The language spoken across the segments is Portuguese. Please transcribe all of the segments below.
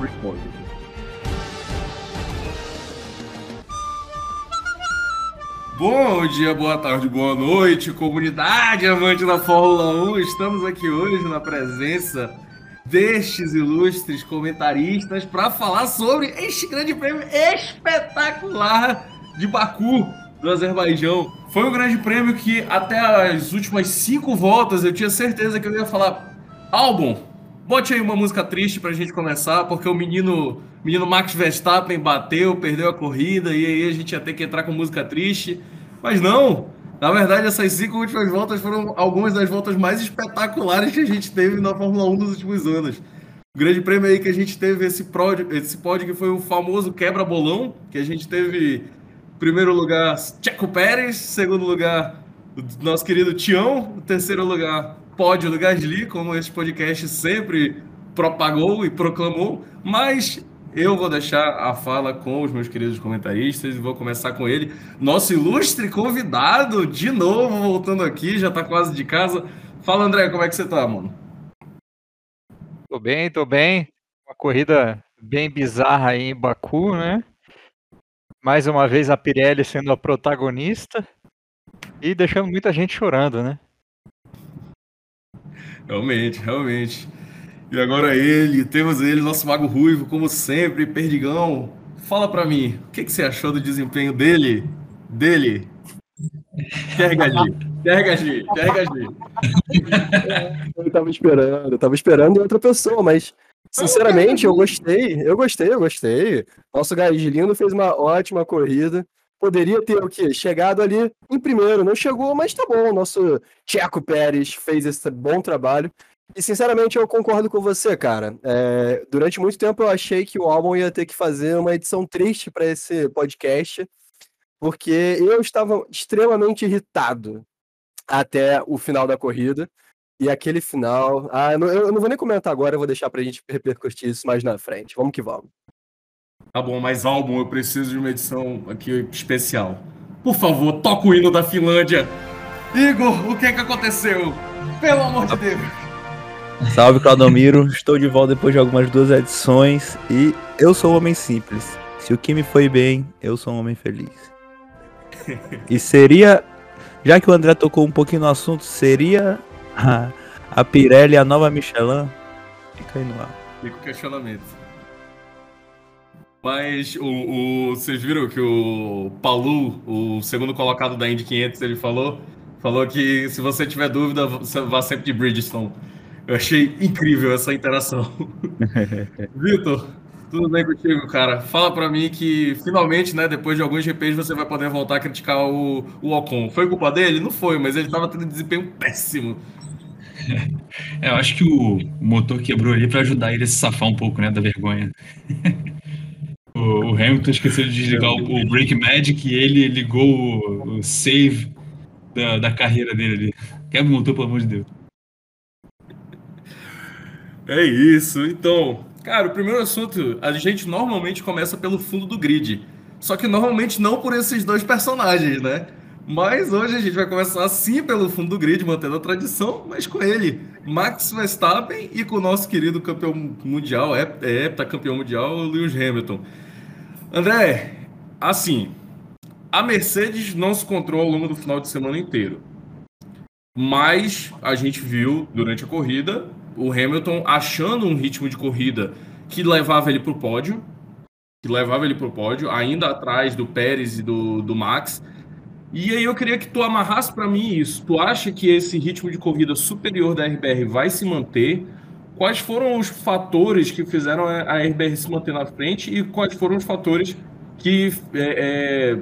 responde. Bom dia, boa tarde, boa noite, comunidade amante da Fórmula 1. Estamos aqui hoje na presença destes ilustres comentaristas para falar sobre este grande prêmio espetacular de Baku, do Azerbaijão. Foi um grande prêmio que até as últimas cinco voltas eu tinha certeza que eu ia falar: álbum, bote aí uma música triste pra gente começar, porque o menino, menino Max Verstappen bateu, perdeu a corrida e aí a gente ia ter que entrar com música triste. Mas não, na verdade, essas cinco últimas voltas foram algumas das voltas mais espetaculares que a gente teve na Fórmula 1 dos últimos anos. O grande prêmio aí que a gente teve esse pódio, esse pódio que foi o famoso quebra-bolão, que a gente teve primeiro lugar Checo Pérez, segundo lugar nosso querido Tião, terceiro lugar pódio do Gasly, como este podcast sempre propagou e proclamou, mas eu vou deixar a fala com os meus queridos comentaristas e vou começar com ele, nosso ilustre convidado, de novo voltando aqui, já tá quase de casa. Fala, André, como é que você tá, mano? Tô bem, tô bem. Uma corrida bem bizarra aí em Baku, né? Mais uma vez a Pirelli sendo a protagonista e deixando muita gente chorando, né? Realmente, realmente. E agora ele, temos ele, nosso mago ruivo, como sempre, Perdigão. Fala para mim, o que, que, você achou do desempenho dele? Dele? Tergagi, Tergagi, Tergagi. Eu tava esperando, eu tava esperando outra pessoa, mas sinceramente eu gostei, eu gostei, eu gostei. Nosso Gaslindo fez uma ótima corrida. Poderia ter o quê? Chegado ali em primeiro, não chegou, mas tá bom. Nosso Tcheco Pérez fez esse bom trabalho. E sinceramente eu concordo com você, cara. É, durante muito tempo eu achei que o álbum ia ter que fazer uma edição triste para esse podcast, porque eu estava extremamente irritado até o final da corrida. E aquele final. Ah, eu não, eu não vou nem comentar agora, eu vou deixar pra gente repercutir isso mais na frente. Vamos que vamos. Tá bom, mas álbum, eu preciso de uma edição aqui especial. Por favor, toca o hino da Finlândia. Igor, o que é que aconteceu? Pelo amor de Deus. Salve Claudomiro, estou de volta depois de algumas duas edições e eu sou um homem simples. Se o que me foi bem, eu sou um homem feliz. E seria, já que o André tocou um pouquinho no assunto, seria a, a Pirelli a nova Michelin? Fica aí no ar. Fica o questionamento. Mas o, o, vocês viram que o Palu, o segundo colocado da Indy 500, ele falou, falou que se você tiver dúvida, você vá sempre de Bridgestone. Eu achei incrível essa interação. Vitor, tudo bem contigo, cara? Fala para mim que finalmente, né, depois de alguns GPs, você vai poder voltar a criticar o, o Ocon. Foi culpa dele? Não foi, mas ele tava tendo um desempenho péssimo. É, eu acho que o motor quebrou ali para ajudar ele a se safar um pouco, né, da vergonha. Hamilton esqueceu de desligar o, o Break Magic e ele ligou o, o save da, da carreira dele ali. Quebra o motor, pelo amor de Deus. É isso. Então, cara, o primeiro assunto, a gente normalmente começa pelo fundo do grid. Só que normalmente não por esses dois personagens, né? Mas hoje a gente vai começar sim pelo fundo do grid, mantendo a tradição, mas com ele, Max Verstappen e com o nosso querido campeão mundial, é, é heptacampeão mundial, Lewis Hamilton. André, assim, a Mercedes não se controla ao longo do final de semana inteiro. Mas a gente viu durante a corrida o Hamilton achando um ritmo de corrida que levava ele para o pódio, que levava ele para o pódio, ainda atrás do Pérez e do, do Max. E aí eu queria que tu amarrasse para mim isso. Tu acha que esse ritmo de corrida superior da RBR vai se manter? Quais foram os fatores que fizeram a RBR se manter na frente e quais foram os fatores que é, é,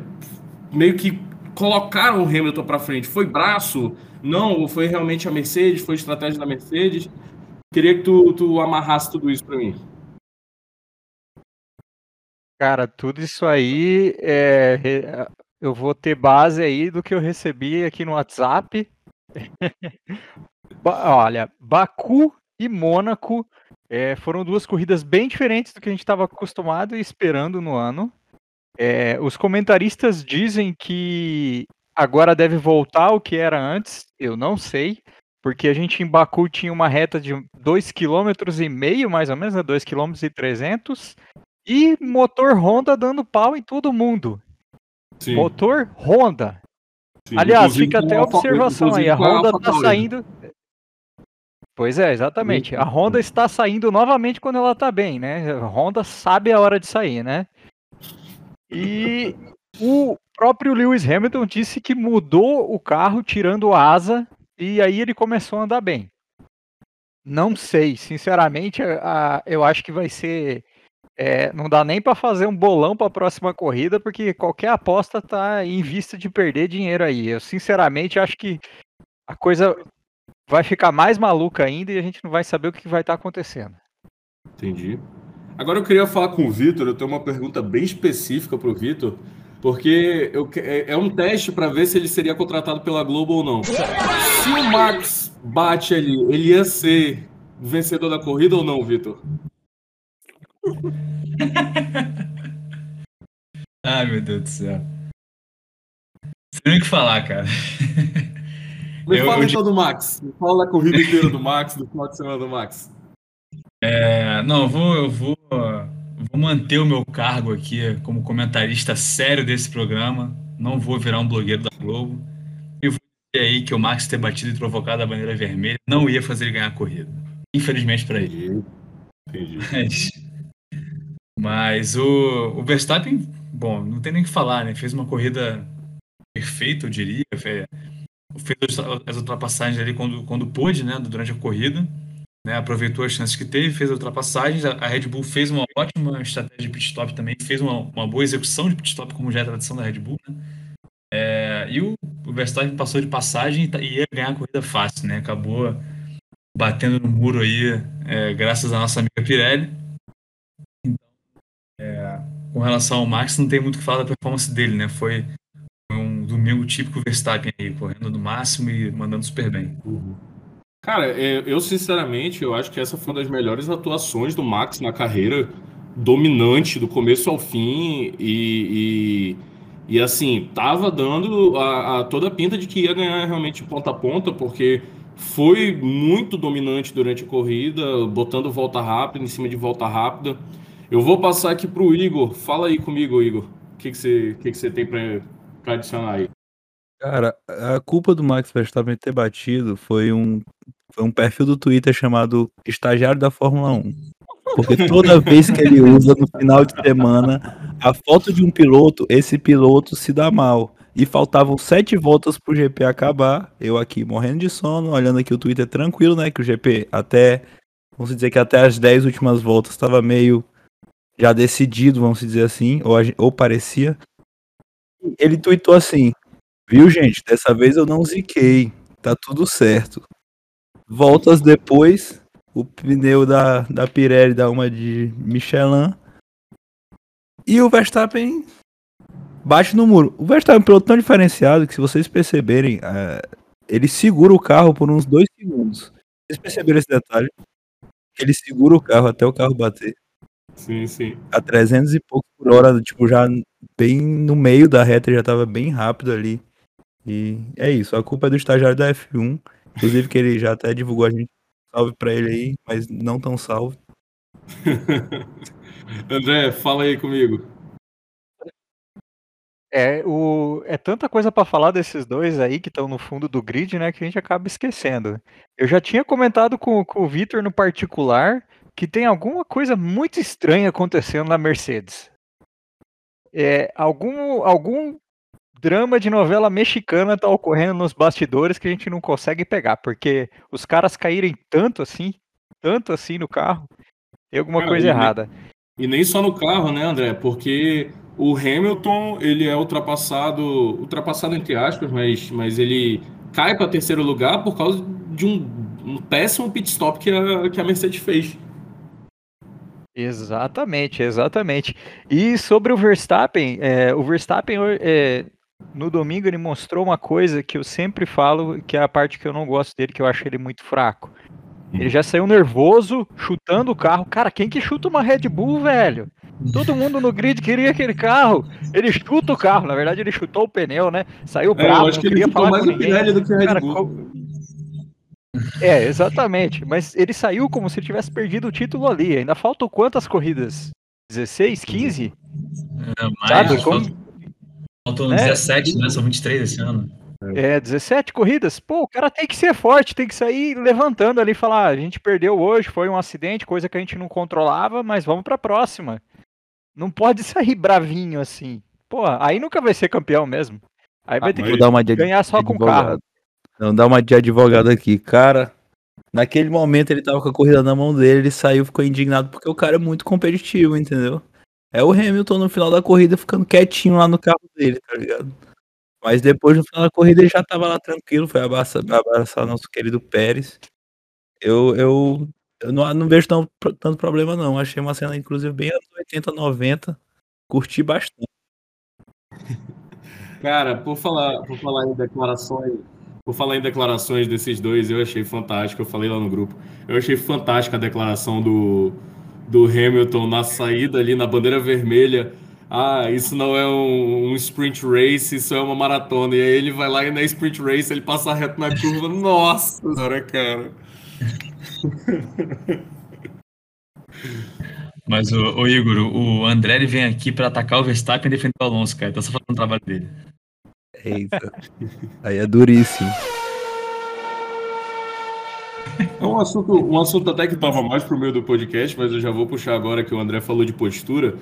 meio que colocaram o Hamilton para frente? Foi braço? Não? Ou foi realmente a Mercedes? Foi estratégia da Mercedes? Queria que tu, tu amarrasse tudo isso para mim. Cara, tudo isso aí é, eu vou ter base aí do que eu recebi aqui no WhatsApp. Olha, Baku e Mônaco é, foram duas corridas bem diferentes do que a gente estava acostumado e esperando no ano. É, os comentaristas dizem que agora deve voltar o que era antes, eu não sei porque a gente em Baku tinha uma reta de 2,5 km mais ou menos, né? 2,3 km e motor Honda dando pau em todo mundo. Sim. Motor Honda. sim. Aliás, fica até a observação aí, a Honda Alfa tá saindo. Pois é, exatamente. A Honda está saindo novamente quando ela tá bem, né? A Honda sabe a hora de sair, né? E o próprio Lewis Hamilton disse que mudou o carro tirando asa e aí ele começou a andar bem. Não sei, sinceramente, a- a- eu acho que vai ser. é, não dá nem para fazer um bolão para a próxima corrida, porque qualquer aposta tá em vista de perder dinheiro aí. Eu sinceramente acho que a coisa vai ficar mais maluca ainda e a gente não vai saber o que vai estar acontecendo. Entendi. Agora eu queria falar com o Vitor, eu tenho uma pergunta bem específica para o Vitor, porque eu é é um teste para ver se ele seria contratado pela Globo ou não. Se o Max bate ali, ele ia ser o vencedor da corrida ou não, Vitor? Ai, meu Deus do céu. Não tem o que falar, cara. Me Eu- fala eu então do Max. Me fala da corrida inteira do Max, do final de semana do Max. É, não, eu vou, eu vou, vou manter o meu cargo aqui como comentarista sério desse programa. Não vou virar um blogueiro da Globo. E vou dizer aí que o Max ter batido e provocado a bandeira vermelha não ia fazer ele ganhar a corrida. Infelizmente para ele. Entendi. Mas, mas o, o Verstappen, bom, não tem nem o que falar, né? Fez uma corrida perfeita, eu diria. Fe- Fez as ultrapassagens ali quando, quando pôde, né? Durante a corrida. Né, aproveitou as chances que teve, fez ultrapassagens. A, Red Bull fez uma ótima estratégia de pit stop também, fez uma, uma boa execução de pit stop, como já é tradição da Red Bull. Né? É, e o, o Verstappen passou de passagem e tá- e ia ganhar a corrida fácil, né? Acabou batendo no muro aí, é, graças à nossa amiga Pirelli. Então, é, com relação ao Max, não tem muito o que falar da performance dele, né? Foi um domingo típico Verstappen aí, correndo no máximo e mandando super bem. Cara, é, eu sinceramente, eu acho que essa foi uma das melhores atuações do Max na carreira, dominante do começo ao fim e, e, e, assim, tava dando a, a toda a pinta de que ia ganhar realmente ponta a ponta, porque foi muito dominante durante a corrida, botando volta rápida em cima de volta rápida. Eu vou passar aqui pro Igor. Fala aí comigo, Igor. O que, que, você, o que, que você tem para adicionar aí? Cara, a culpa do Max Verstappen ter batido foi um, foi um perfil do Twitter chamado Estagiário da Fórmula 1. Porque toda vez que ele usa no final de semana a foto de um piloto, esse piloto se dá mal. E faltavam sete voltas pro GP acabar. Eu aqui morrendo de sono, olhando aqui o Twitter tranquilo, né? Que o GP até, vamos dizer que até as dez últimas voltas estava meio já decidido, vamos dizer assim, ou, ou parecia. Ele tweetou assim: Viu, gente? Dessa vez eu não ziquei. Tá tudo certo. Voltas depois, o pneu da, da Pirelli dá uma de Michelin. E o Verstappen bate no muro. O Verstappen é um piloto tão diferenciado que, se vocês perceberem, é, ele segura o carro por uns dois segundos. Vocês perceberam esse detalhe? Ele segura o carro até o carro bater Sim, sim. a 300 e pouco por hora, tipo, já bem no meio da reta, ele já tava bem rápido ali. E é isso, a culpa é do estagiário da F1, inclusive que ele já até divulgou a gente, salve pra ele aí, mas não tão salve. André, fala aí comigo. É, o, é tanta coisa pra falar desses dois aí que estão no fundo do grid, né, que a gente acaba esquecendo. Eu já tinha comentado com, com o Vitor no particular que tem alguma coisa muito estranha acontecendo na Mercedes. É, algum, algum drama de novela mexicana tá ocorrendo nos bastidores que a gente não consegue pegar, porque os caras caírem tanto assim, tanto assim no carro, tem alguma Cara, coisa e- errada. E nem só no carro, né, André? Porque o Hamilton, ele é ultrapassado, ultrapassado entre aspas, mas, mas ele cai para terceiro lugar por causa de um, um péssimo pit stop que a, que a Mercedes fez. Exatamente, exatamente. E sobre o Verstappen, é, o Verstappen é, no domingo ele mostrou uma coisa que eu sempre falo, que é a parte que eu não gosto dele, que eu acho ele muito fraco. Ele já saiu nervoso, chutando o carro. Cara, quem que chuta uma Red Bull, velho? Todo mundo no grid queria aquele carro. Ele chuta o carro, na verdade ele chutou o pneu, né? Saiu É, eu bravo, acho que ele chutou falar mais o. Pirelli do que a Red Cara, Bull. co- É, exatamente. Mas ele saiu como se tivesse perdido o título ali. Ainda faltam quantas corridas? 16, 15? É, mais, Sabe, como- faltam, faltam É. 17, né? São 23 esse ano. É, 17 corridas. Pô, o cara tem que ser forte, tem que sair levantando ali e falar: "Ah, a gente perdeu hoje, foi um acidente, coisa que a gente não controlava, mas vamos pra próxima. Não pode sair bravinho assim. Pô, aí nunca vai ser campeão mesmo. Aí vai ter mas- que dar uma de ganhar só com carro. Não, dá uma de advogado aqui. Cara, naquele momento ele tava com a corrida na mão dele, ele saiu, ficou indignado porque o cara é muito competitivo, entendeu? É o Hamilton no final da corrida ficando quietinho lá no carro dele, tá ligado? Mas depois no final da corrida ele já tava lá tranquilo, foi abraçar, abraçar nosso querido Pérez. Eu, eu, eu não, não vejo tão, tanto problema não. Achei uma cena, inclusive, bem anos 80, 90. Curti bastante. Cara, por falar, por falar em declarações, por falar em declarações desses dois, eu achei fantástico. Eu falei lá no grupo. Eu achei fantástica a declaração do, do Hamilton na saída ali na bandeira vermelha. Ah, isso não é um, um sprint race, isso é uma maratona. E aí ele vai lá e na sprint race ele passa reto na curva. Nossa senhora, cara. Mas, o, Igor, o André vem aqui pra atacar o Verstappen e defender o Alonso, cara. Tá só fazendo o trabalho dele. Eita. Aí é duríssimo. É um assunto, um assunto até que estava mais pro meio do podcast, mas eu já vou puxar agora que o André falou de postura.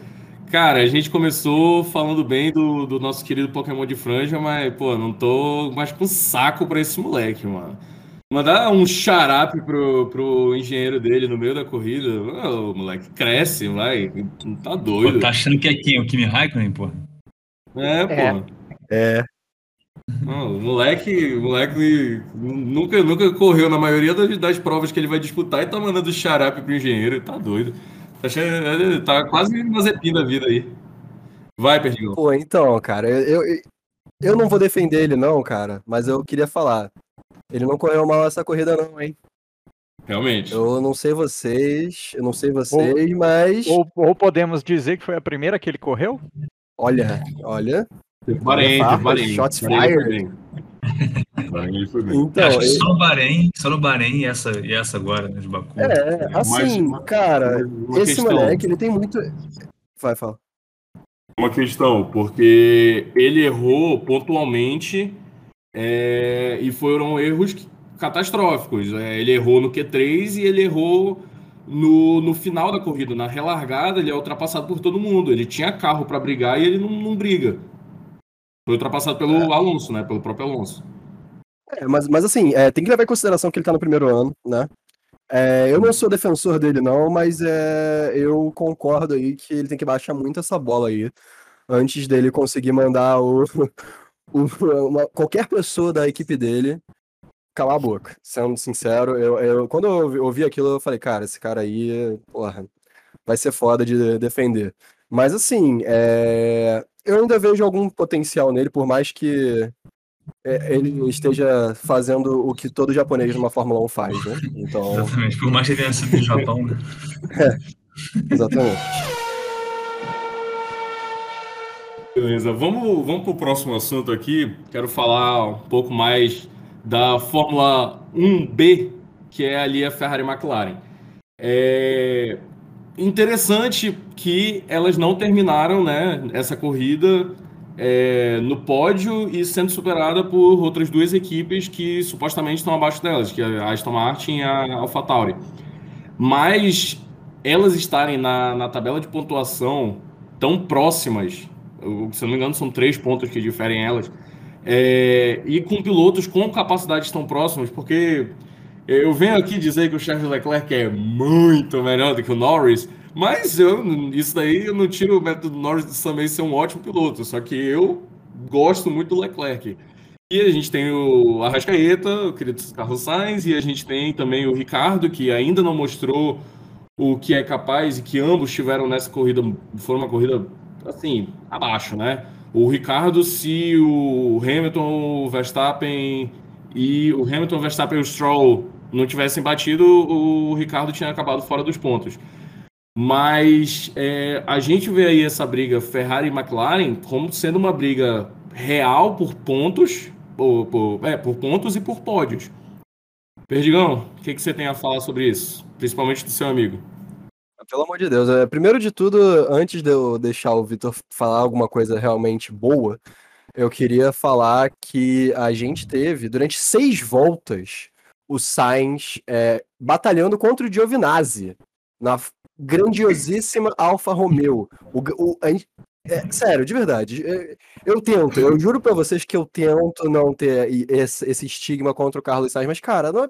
Cara, a gente começou falando bem do, do nosso querido Pokémon de franja, mas, pô, não tô mais com saco pra esse moleque, mano. Mandar um xarape pro, pro engenheiro dele no meio da corrida. Ô, moleque, cresce, vai. Tá Pô, doido. tá achando que é quem? O Kimi Raikkonen, pô? É, pô. É. É, Não, o moleque, o moleque nunca, nunca correu na maioria das, das provas que ele vai disputar e tá mandando xarape pro engenheiro. Tá doido. Tá, achando- tá quase Mazepin da vida aí. Vai, Perdigão. Pô, então, cara, eu, eu, eu não vou defender ele, não, cara, mas eu queria falar. Ele não correu mal essa corrida, não, hein? Realmente. Eu não sei vocês, eu não sei vocês, mas. Ou, ou podemos dizer que foi a primeira que ele correu? Olha, olha. Bahrein, Bahrein. shots fired. bem. Bahrein foi bem. Então, Acho que ele- só no Bahrein, só no Bahrein e essa, e essa agora, né, de Baku. é, assim, Mas- cara, Uma esse questão, moleque, ele tem muito. Vai, fala. uma questão, porque ele errou pontualmente é, e foram erros catastróficos. É, ele errou no Q3 e ele errou no, no final da corrida. Na relargada, ele é ultrapassado por todo mundo. Ele tinha carro para brigar e ele não, não briga. Foi ultrapassado pelo Alonso, né? Pelo próprio Alonso. É, mas, mas assim, é, tem que levar em consideração que ele tá no primeiro ano, né? É, eu não sou defensor dele, não, mas é, eu concordo aí que ele tem que baixar muito essa bola aí antes dele conseguir mandar o, o- uma- qualquer pessoa da equipe dele calar a boca. Sendo sincero, eu, eu- quando eu ouvi, ouvi aquilo, eu falei, cara, esse cara aí, porra, vai ser foda de defender. Mas assim, é, eu ainda vejo algum potencial nele, por mais que é, ele esteja fazendo o que todo japonês numa Fórmula 1 faz, né? Então, Exatamente. Por mais que ele tenha sido do Japão, né? exatamente. Beleza, vamos, vamos para o próximo assunto aqui. Quero falar um pouco mais da Fórmula 1B, que é ali a Ferrari McLaren. É interessante que elas não terminaram né, essa corrida é, no pódio e sendo superada por outras duas equipes que supostamente estão abaixo delas, que é a Aston Martin e a AlphaTauri. Mas elas estarem na, na tabela de pontuação tão próximas, se eu não me engano, são três pontos que diferem elas, é, e com pilotos com capacidades tão próximas, porque eu venho aqui dizer que o Charles Leclerc é muito melhor do que o Norris, mas eu, isso daí eu não tiro o método do Norris de também ser um ótimo piloto, só que eu gosto muito do Leclerc. E a gente tem o Arrascaeta, o querido Carlos Sainz, e a gente tem também o Ricardo, que ainda não mostrou o que é capaz e que ambos tiveram nessa corrida, foi uma corrida assim, abaixo, né? O Ricardo, se o Hamilton, o Verstappen e o Hamilton, o Verstappen e o Stroll não tivessem batido, o Ricardo tinha acabado fora dos pontos. Mas é, a gente vê aí essa briga Ferrari e McLaren como sendo uma briga real por pontos, por, por- é, por pontos e por pódios. Perdigão, o que, que você tem a falar sobre isso? Principalmente do seu amigo. Pelo amor de Deus, é, primeiro de tudo, antes de eu deixar o Vitor falar alguma coisa realmente boa, eu queria falar que a gente teve, durante seis voltas, o Sainz é, batalhando contra o Giovinazzi na grandiosíssima Alfa Romeo. O, o, é, sério, de verdade. É, eu tento, eu juro pra vocês que eu tento não ter esse, esse estigma contra o Carlos Sainz, mas, cara, não, é,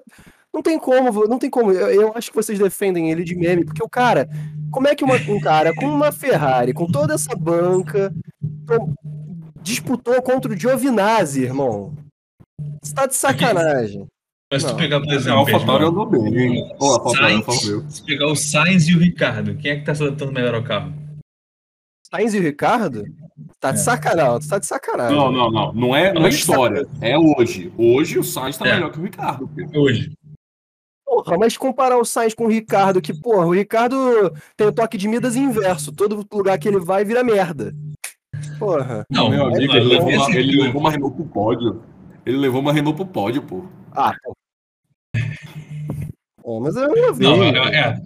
não tem como, não tem como. Eu, eu, acho que vocês defendem ele de meme, porque o cara, como é que uma, um cara com uma Ferrari, com toda essa banca, disputou contra o Giovinazzi, irmão? Você tá de sacanagem. Mas se tu pegar, por exemplo, a AlphaTauri andou bem. Oh, Sainz, se pegar o Sainz e o Ricardo, quem é que tá se adaptando melhor ao carro? Sainz e o Ricardo? Tá de é. sacanagem, tá de sacanagem. Não, não, não. Não é, não é história. É hoje. Hoje o Sainz tá é. melhor que o Ricardo. Hoje. Porra, mas comparar o Sainz com o Ricardo, que, porra, o Ricardo tem o toque de Midas inverso. Todo lugar que ele vai vira merda. Porra. Não, meu amigo, ele, levou uma, ele levou uma Renault pro pódio. Ele levou uma Renault pro pódio, pô. Ah, é, mas eu não é, é,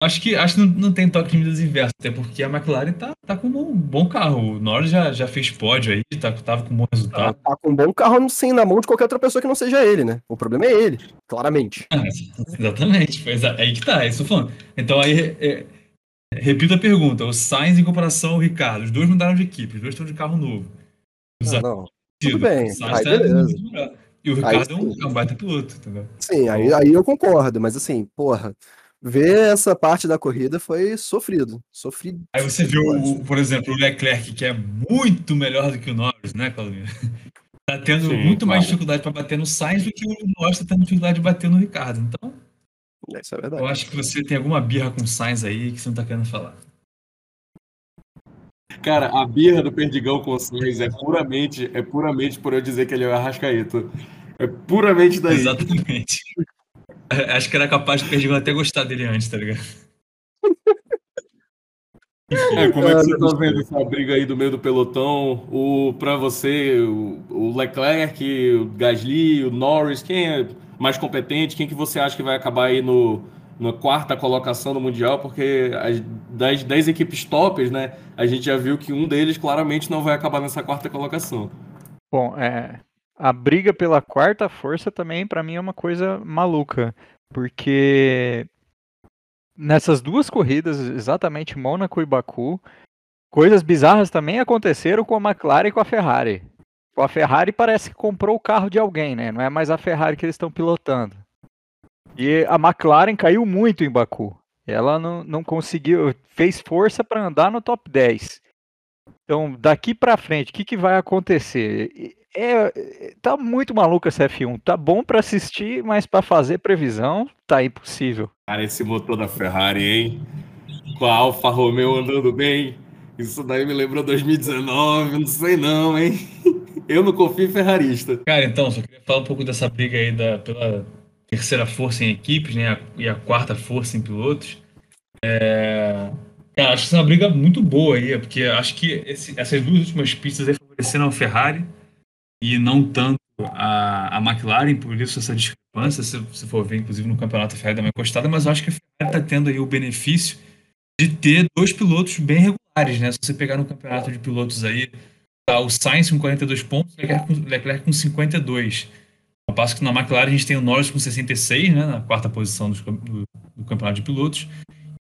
Acho que, acho que não, não tem toque de medidas inverso, até porque a McLaren tá, tá com um bom carro. O Norris já, já fez pódio aí, tá, tava com um bom resultado. Tá, tá com um bom carro sem na mão de qualquer outra pessoa que não seja ele, né? O problema é ele, claramente. Ah, exatamente, pois é aí que tá, é isso falando. Então aí, é, é, repito a pergunta, o Sainz em comparação ao Ricardo, os dois mudaram de equipe, os dois estão de carro novo. Os ah, não, tudo bem, aí tá beleza. E o Ricardo aí, é um, é um baita piloto, entendeu? Sim, aí, aí eu concordo, mas assim, porra ver essa parte da corrida foi sofrido. Sofrido. Aí você viu, o, por exemplo, o Leclerc, que é muito melhor do que o Norris, né, Claudinho? Tá tendo Sim, muito claro. mais dificuldade para bater no Sainz do que o Norris tá tendo dificuldade de bater no Ricardo. Então, isso é verdade. eu acho que você tem alguma birra com o Sainz aí que você não tá querendo falar. Cara, a birra do Perdigão com o Sainz é puramente, é puramente por eu dizer que ele é o Arrascaeta. É puramente daí. Exatamente. Acho que era capaz de Perdigão até gostar dele antes, tá ligado? É, como é que você tá vendo essa briga aí do meio do pelotão? O, pra você, o, o Leclerc, o Gasly, o Norris, quem é mais competente? Quem que você acha que vai acabar aí no, na quarta colocação do Mundial? Porque as, das 10 equipes tops, né, a gente já viu que um deles claramente não vai acabar nessa quarta colocação. Bom, é, a briga pela quarta força também, para mim, é uma coisa maluca. Porque nessas duas corridas, exatamente Mônaco e Baku, coisas bizarras também aconteceram com a McLaren e com a Ferrari. A Ferrari parece que comprou o carro de alguém, né? Não é mais a Ferrari que eles estão pilotando. E a McLaren caiu muito em Baku. Ela não, não conseguiu, fez força para andar no top 10. Então, daqui para frente, o que, que vai acontecer? É, tá muito maluco essa F1. Tá bom para assistir, mas para fazer previsão, tá impossível. Cara, esse motor da Ferrari, hein? Com a Alfa Romeo andando bem. Isso daí me lembrou 2019, não sei não, hein? Eu não confio em ferrarista. Cara, então, só queria falar um pouco dessa briga aí da, pela terceira força em equipes, né? E a quarta força em pilotos. É... Cara, acho que é uma briga muito boa aí, porque acho que esse, essas duas últimas pistas aí favoreceram a Ferrari e não tanto a, a McLaren, por isso essa discrepância, se você for ver, inclusive no campeonato a Ferrari dá uma encostada, mas eu acho que a Ferrari está tendo aí o benefício de ter dois pilotos bem regulares, né? Se você pegar no campeonato de pilotos aí, tá o Sainz com 42 pontos, Leclerc com, Leclerc com 52. Ao passo que na McLaren a gente tem o Norris com 66, né? Na quarta posição do, do, do campeonato de pilotos.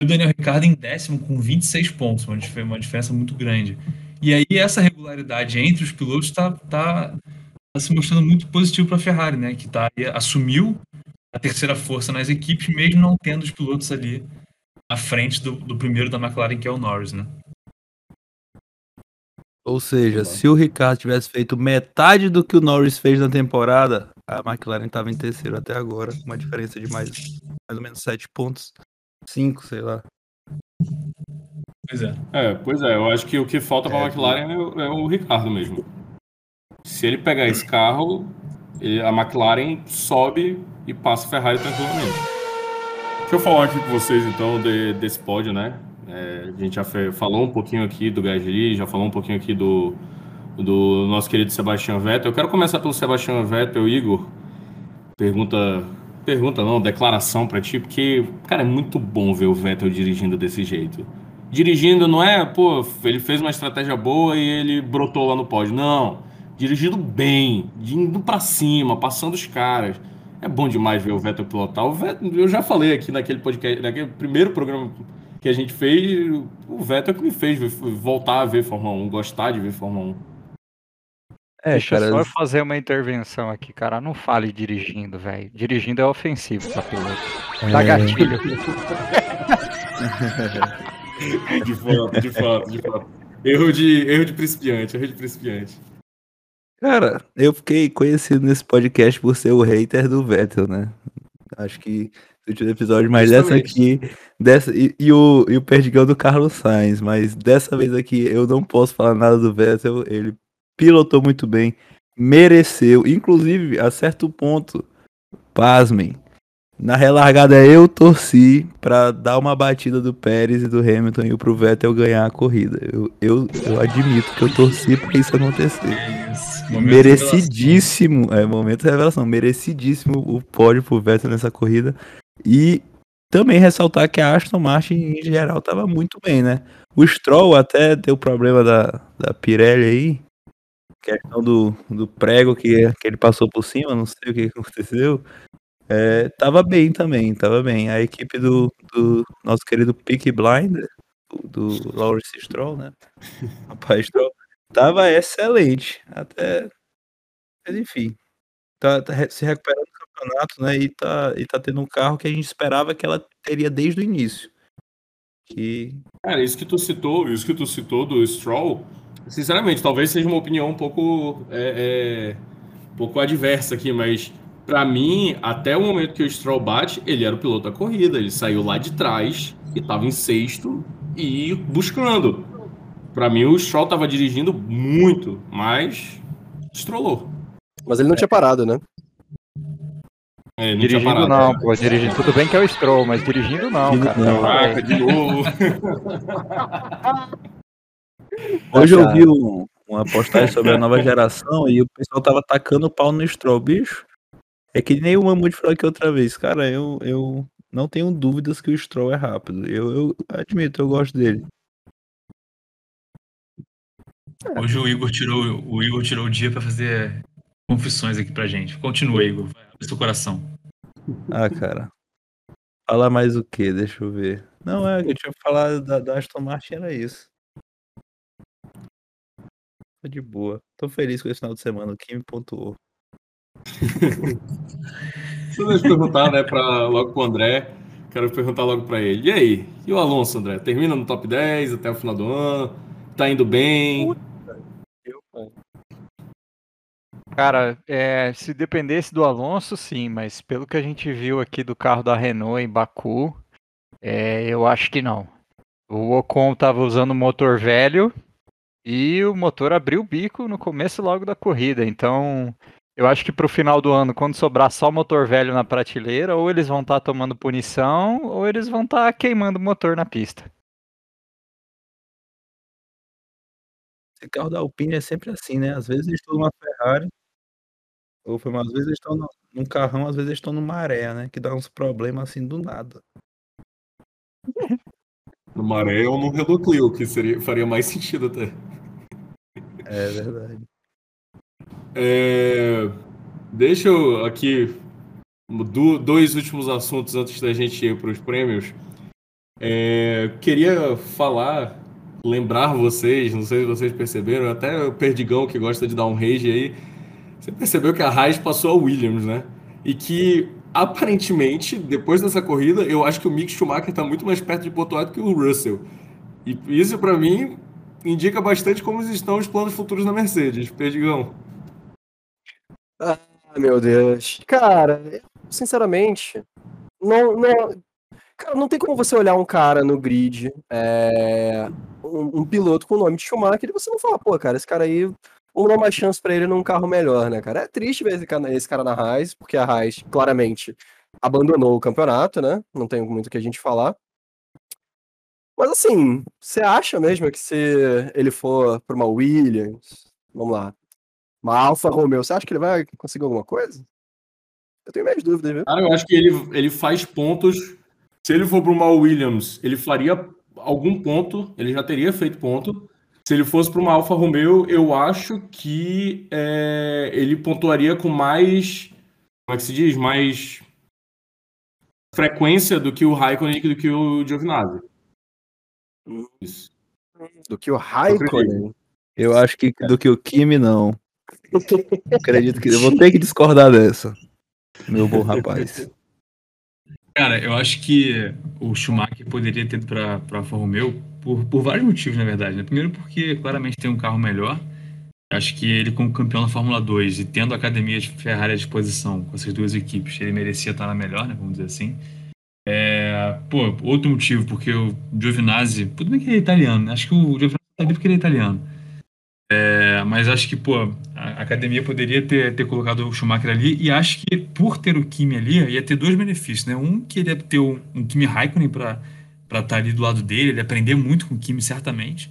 E o Daniel Ricciardo em décimo com 26 pontos, uma, uma diferença muito grande. E aí essa regularidade entre os pilotos está tá, tá se mostrando muito positivo para a Ferrari, né? Que tá, assumiu a terceira força nas equipes, mesmo não tendo os pilotos ali à frente do, do primeiro da McLaren, que é o Norris, né? Ou seja, se o Ricardo tivesse feito metade do que o Norris fez na temporada, a McLaren estava em terceiro até agora, com uma diferença de mais, mais ou menos 7 pontos. 5, sei lá. Pois é. É, pois é. Eu acho que o que falta para a é, McLaren é, é, o Ricardo mesmo. Se ele pegar esse carro, ele, a McLaren sobe e passa a Ferrari tranquilamente. Deixa eu falar aqui com vocês então de, desse pódio, né? É, a gente já falou um pouquinho aqui do Gasly, já falou um pouquinho aqui do, do nosso querido Sebastian Vettel. Eu quero começar pelo Sebastian Vettel, Igor. Pergunta pergunta não, declaração pra ti, porque, cara, é muito bom ver o Vettel dirigindo desse jeito. Dirigindo não é, pô, ele fez uma estratégia boa e ele brotou lá no pódio. Não. Dirigindo bem, indo pra cima, passando os caras. É bom demais ver o Vettel pilotar. O Vettel, eu já falei aqui naquele podcast, naquele primeiro programa que a gente fez, o Vettel é que me fez voltar a ver Fórmula 1, gostar de ver Fórmula 1. É, Deixa cara, eu só fazer uma intervenção aqui, cara. Não fale dirigindo, velho. Dirigindo é ofensivo pra piloto. Dá é... gatilho. de fato, de fato, de fato. Erro de, erro de principiante, erro de principiante. Cara, eu fiquei conhecido nesse podcast por ser o hater do Vettel, né? Acho que último episódio, mas Justamente. dessa aqui, dessa, e, e, o, e o perdigão do Carlos Sainz, mas dessa vez aqui eu não posso falar nada do Vettel, ele pilotou muito bem, mereceu, inclusive a certo ponto, pasmem, na relargada eu torci para dar uma batida do Pérez e do Hamilton e pro Vettel ganhar a corrida. Eu, eu, eu admito que eu torci para isso acontecer. É merecidíssimo, é momento de revelação, merecidíssimo o pódio pro Vettel nessa corrida. E também ressaltar que a Aston Martin em geral tava muito bem, né? O Stroll até deu problema da, da Pirelli aí, questão do, do prego que, que ele passou por cima, não sei o que aconteceu. É, tava bem também, tava bem. A equipe do, do nosso querido Peak Blinder, do, do Lawrence Stroll, né? Rapaz Stroll, tava excelente. Até. Mas enfim. Tá, tá, se recuperando do campeonato, né? E tá, e tá tendo um carro que a gente esperava que ela teria desde o início. Que... Cara, isso que tu citou, isso que tu citou do Stroll, sinceramente, talvez seja uma opinião um pouco, é, é, um pouco adversa aqui, mas para mim, até o momento que o Stroll bate, ele era o piloto da corrida. Ele saiu lá de trás e estava em sexto e buscando. Para mim, o Stroll estava dirigindo muito, mas estrolou. Mas ele não tinha parado, né? É, não dirigindo parado, não, né? pô, dirigindo. Tudo bem que é o Stroll, mas dirigindo não, cara. Não, Caraca, de novo. Hoje eu vi um, uma postagem sobre a nova geração e o pessoal tava tacando o pau no Stroll, bicho. É que nem o Mamute falou aqui outra vez. Cara, eu, eu não tenho dúvidas que o Stroll é rápido. Eu, eu admito, eu gosto dele. Hoje o Igor tirou o Igor tirou o dia para fazer confissões aqui pra gente. Continua, Igor. Abre seu coração. Ah, cara. Falar mais o que? Deixa eu ver. Não, é, eu tinha falado da, da Aston Martin, era isso. Tô de boa. Tô feliz com esse final de semana. O Kim pontuou. Deixa eu perguntar, né, pra, logo pro André. Quero perguntar logo para ele. E aí? E o Alonso, André? Termina no top 10 até o final do ano? Tá indo bem? Cara, é, se dependesse do Alonso, sim, mas pelo que a gente viu aqui do carro da Renault em Baku, é, eu acho que não. O Ocon estava usando motor velho e o motor abriu o bico no começo logo da corrida, então eu acho que pro final do ano, quando sobrar só motor velho na prateleira, ou eles vão estar tá tomando punição, ou eles vão estar tá queimando o motor na pista. Esse carro da Alpine é sempre assim, né? Às vezes eles estão numa Ferrari, ou foi às vezes eles estão num carrão, às vezes eles estão numa maré, né? Que dá uns problemas assim do nada. No maré ou no Renault Clio, que seria, faria mais sentido até. É verdade. É, deixa eu aqui do, dois últimos assuntos antes da gente ir para os prêmios. É, queria falar, lembrar vocês, não sei se vocês perceberam, até o Perdigão que gosta de dar um rage aí, você percebeu que a Raiz passou a Williams, né? E que aparentemente, depois dessa corrida, eu acho que o Mick Schumacher está muito mais perto de pontuar do que o Russell. E isso, para mim, indica bastante como estão os planos futuros na Mercedes. Perdigão. Ah, meu Deus. Cara, sinceramente, não, não, cara, não tem como você olhar um cara no grid, é, um, um, piloto com o nome de Schumacher, e você não falar, pô, cara, esse cara aí, vamos dar uma chance pra ele num carro melhor, né, cara? É triste ver esse cara, esse cara na Haas, porque a Haas, claramente, abandonou o campeonato, né? Não tem muito o que a gente falar. Mas assim, você acha mesmo que se ele for para uma Williams, vamos lá, uma Alfa Romeo, você acha que ele vai conseguir alguma coisa? Eu tenho minhas dúvidas, viu? Cara, eu acho que ele, ele faz pontos. Se ele for para uma Williams, ele faria algum ponto, ele já teria feito ponto. Se ele fosse para uma Alfa Romeo, eu acho que é, ele pontuaria com mais. Como é que se diz? Mais frequência do que o Raikkonen e do que o Giovinazzi. Isso. Do que o Raikkonen. Eu acho que do que o Kimi, não. Acredito que eu vou ter que discordar dessa. Meu bom rapaz. Cara, eu acho que o Schumacher poderia ter ido para a Alfa Romeo por, por vários motivos, na verdade. Né? Primeiro, porque claramente tem um carro melhor. Acho que ele, como campeão da Fórmula 2 e tendo a academia de Ferrari à disposição com essas duas equipes, ele merecia estar na melhor, né? Vamos dizer assim. É, pô, outro motivo, porque o Giovinazzi, tudo bem que ele é italiano, né? Acho que o Giovinazzi ali porque ele é italiano. É, mas acho que, pô, a academia poderia ter, ter colocado o Schumacher ali e acho que por ter o Kimi ali, ia ter dois benefícios, né? Um, que ele ia ter um, um Kimi Raikkonen para estar tá ali do lado dele, ele aprender muito com o Kimi, certamente.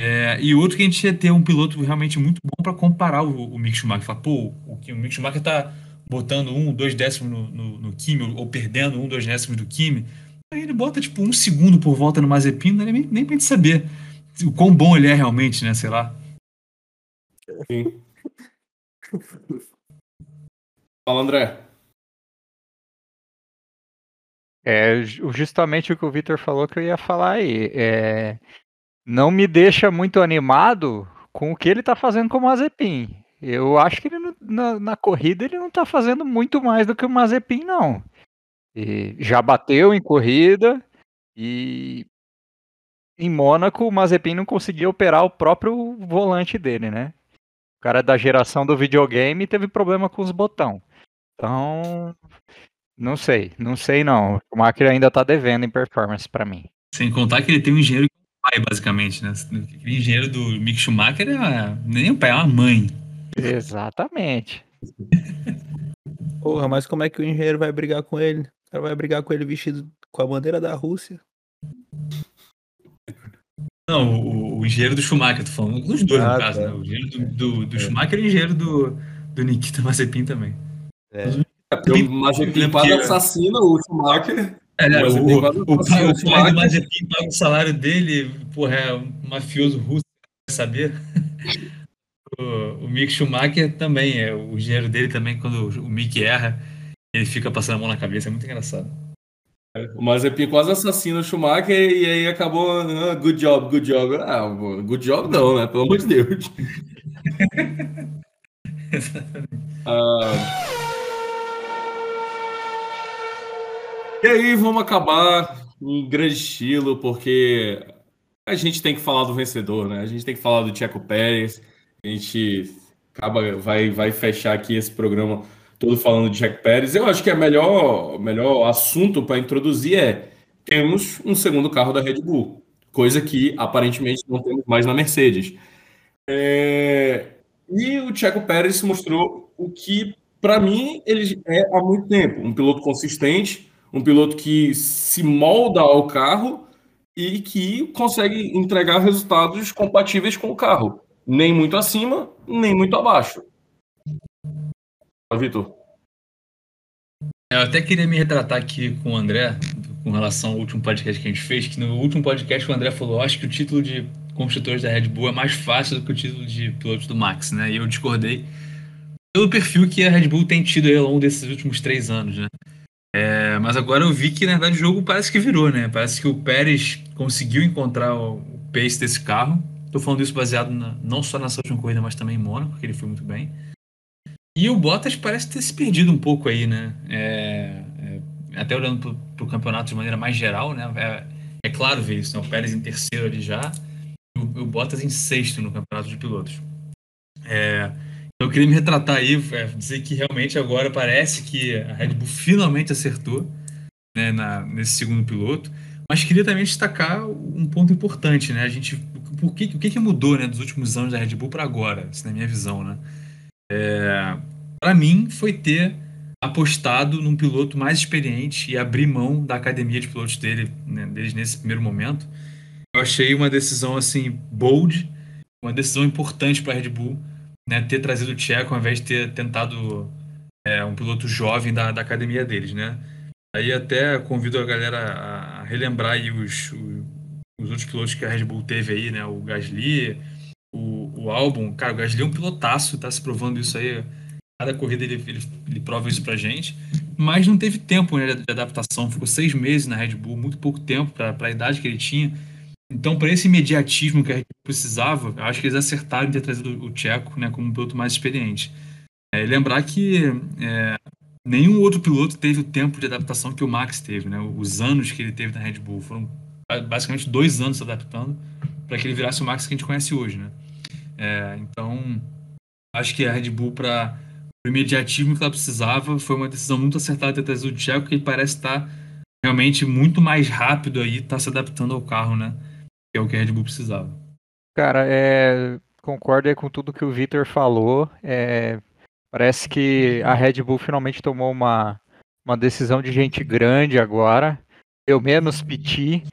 É, e outro que a gente ia ter um piloto realmente muito bom para comparar o, o Mick Schumacher. Falar, pô, o, o Mick Schumacher tá botando um, dois décimos no, no, no Kimi, ou, ou perdendo um, dois décimos do Kimi. Aí ele bota, tipo, um segundo por volta no Mazepin, não é nem, nem pra gente saber o quão bom ele é realmente, né? Sei lá. Sim. Fala, André. É justamente o que o Victor falou que eu ia falar aí. É, não me deixa muito animado com o que ele está fazendo com o Mazepin. Eu acho que ele na, na, corrida ele não está fazendo muito mais do que o Mazepin, não. E já bateu em corrida e em Mônaco o Mazepin não conseguia operar o próprio volante dele, né? O cara da geração do videogame teve problema com os botões. Então, não sei, não sei não. O Schumacher ainda tá devendo em performance para mim. Sem contar que ele tem um engenheiro que é um pai, basicamente, né? O engenheiro do Mick Schumacher é nem um pai, é uma mãe. Exatamente. Porra, mas como é que o engenheiro vai brigar com ele? O cara vai brigar com ele vestido com a bandeira da Rússia. Não, o, o, engenheiro do Schumacher, tô falando dos dois, ah, no caso, tá. né? O engenheiro do, do, do é. Schumacher e o engenheiro do, do Nikita Mazepin também. É. é o Mazepin quase assassina o Schumacher. É, né, o, o, o, o, pai, o pai do Mazepin paga o salário dele, porra, é um mafioso russo, vai saber. o, o Mick Schumacher também, é o engenheiro dele também, quando o Mick erra, ele fica passando a mão na cabeça, é muito engraçado. O Mazepin quase assassina o Schumacher e aí acabou. Ah, good job, good job. Ah, good job não, né? Pelo amor de Deus. ah... E aí, vamos acabar em grande estilo, porque a gente tem que falar do vencedor, né? A gente tem que falar do Checo Pérez. A gente acaba, vai, vai fechar aqui esse programa todo falando de Jack Pérez. Eu acho que o melhor, melhor assunto para introduzir é: temos um segundo carro da Red Bull, coisa que aparentemente não temos mais na Mercedes. É... E o Checo Pérez mostrou o que, para mim, ele é há muito tempo: um piloto consistente, um piloto que se molda ao carro e que consegue entregar resultados compatíveis com o carro. Nem muito acima, nem muito abaixo. Vitor. Eu até queria me retratar aqui com o André, com relação ao último podcast que a gente fez, que no último podcast o André falou, acho que o título de construtores da Red Bull é mais fácil do que o título de pilotos do Max, né? E eu discordei pelo perfil que a Red Bull tem tido ao longo desses últimos três anos, né? É, mas agora eu vi que, na verdade, o jogo parece que virou, né? Parece que o Pérez conseguiu encontrar o pace desse carro. Estou falando isso baseado na, não só nessa última corrida, mas também em Mônaco, que ele foi muito bem. E o Bottas parece ter se perdido um pouco aí, né? É, é, até olhando para o campeonato de maneira mais geral, né? É, é claro ver isso, né? O Pérez em terceiro ali já, e o, o Bottas em sexto no campeonato de pilotos. É, eu queria me retratar aí, é, dizer que realmente agora parece que a Red Bull finalmente acertou né, na, nesse segundo piloto, mas queria também destacar um ponto importante, né? A gente, por que, o que, que mudou né, dos últimos anos da Red Bull para agora, isso na minha visão, né? É, para mim, foi ter apostado num piloto mais experiente e abrir mão da academia de pilotos dele, né, deles nesse primeiro momento. Eu achei uma decisão assim bold, uma decisão importante para a Red Bull, né, ter trazido o Tcheco ao invés de ter tentado é, um piloto jovem da, da academia deles, né? Aí até convido a galera a relembrar aí os, os, os outros pilotos que a Red Bull teve aí, né? O Gasly, o, Albon. Cara, o Gasly é um pilotaço, tá se provando isso aí. Cada corrida ele, ele, ele prova isso pra gente. Mas não teve tempo né, de adaptação. Ficou seis meses na Red Bull, muito pouco tempo para a idade que ele tinha. Então, para esse imediatismo que a Red Bull precisava, eu acho que eles acertaram em ter trazido o Tcheco né, como um piloto mais experiente. É, lembrar que é, nenhum outro piloto teve o tempo de adaptação que o Max teve, né? Os anos que ele teve na Red Bull foram basicamente dois anos se adaptando para que ele virasse o Max que a gente conhece hoje, né? É, então, acho que a Red Bull para o imediatismo que ela precisava foi uma decisão muito acertada ter trazido o Tcheco, que parece estar realmente muito mais rápido aí, está se adaptando ao carro, né? Que é o que a Red Bull precisava. Cara, é, concordo com tudo que o Victor falou. É, Parece que a Red Bull finalmente tomou uma, uma decisão de gente grande agora. Eu menos piti,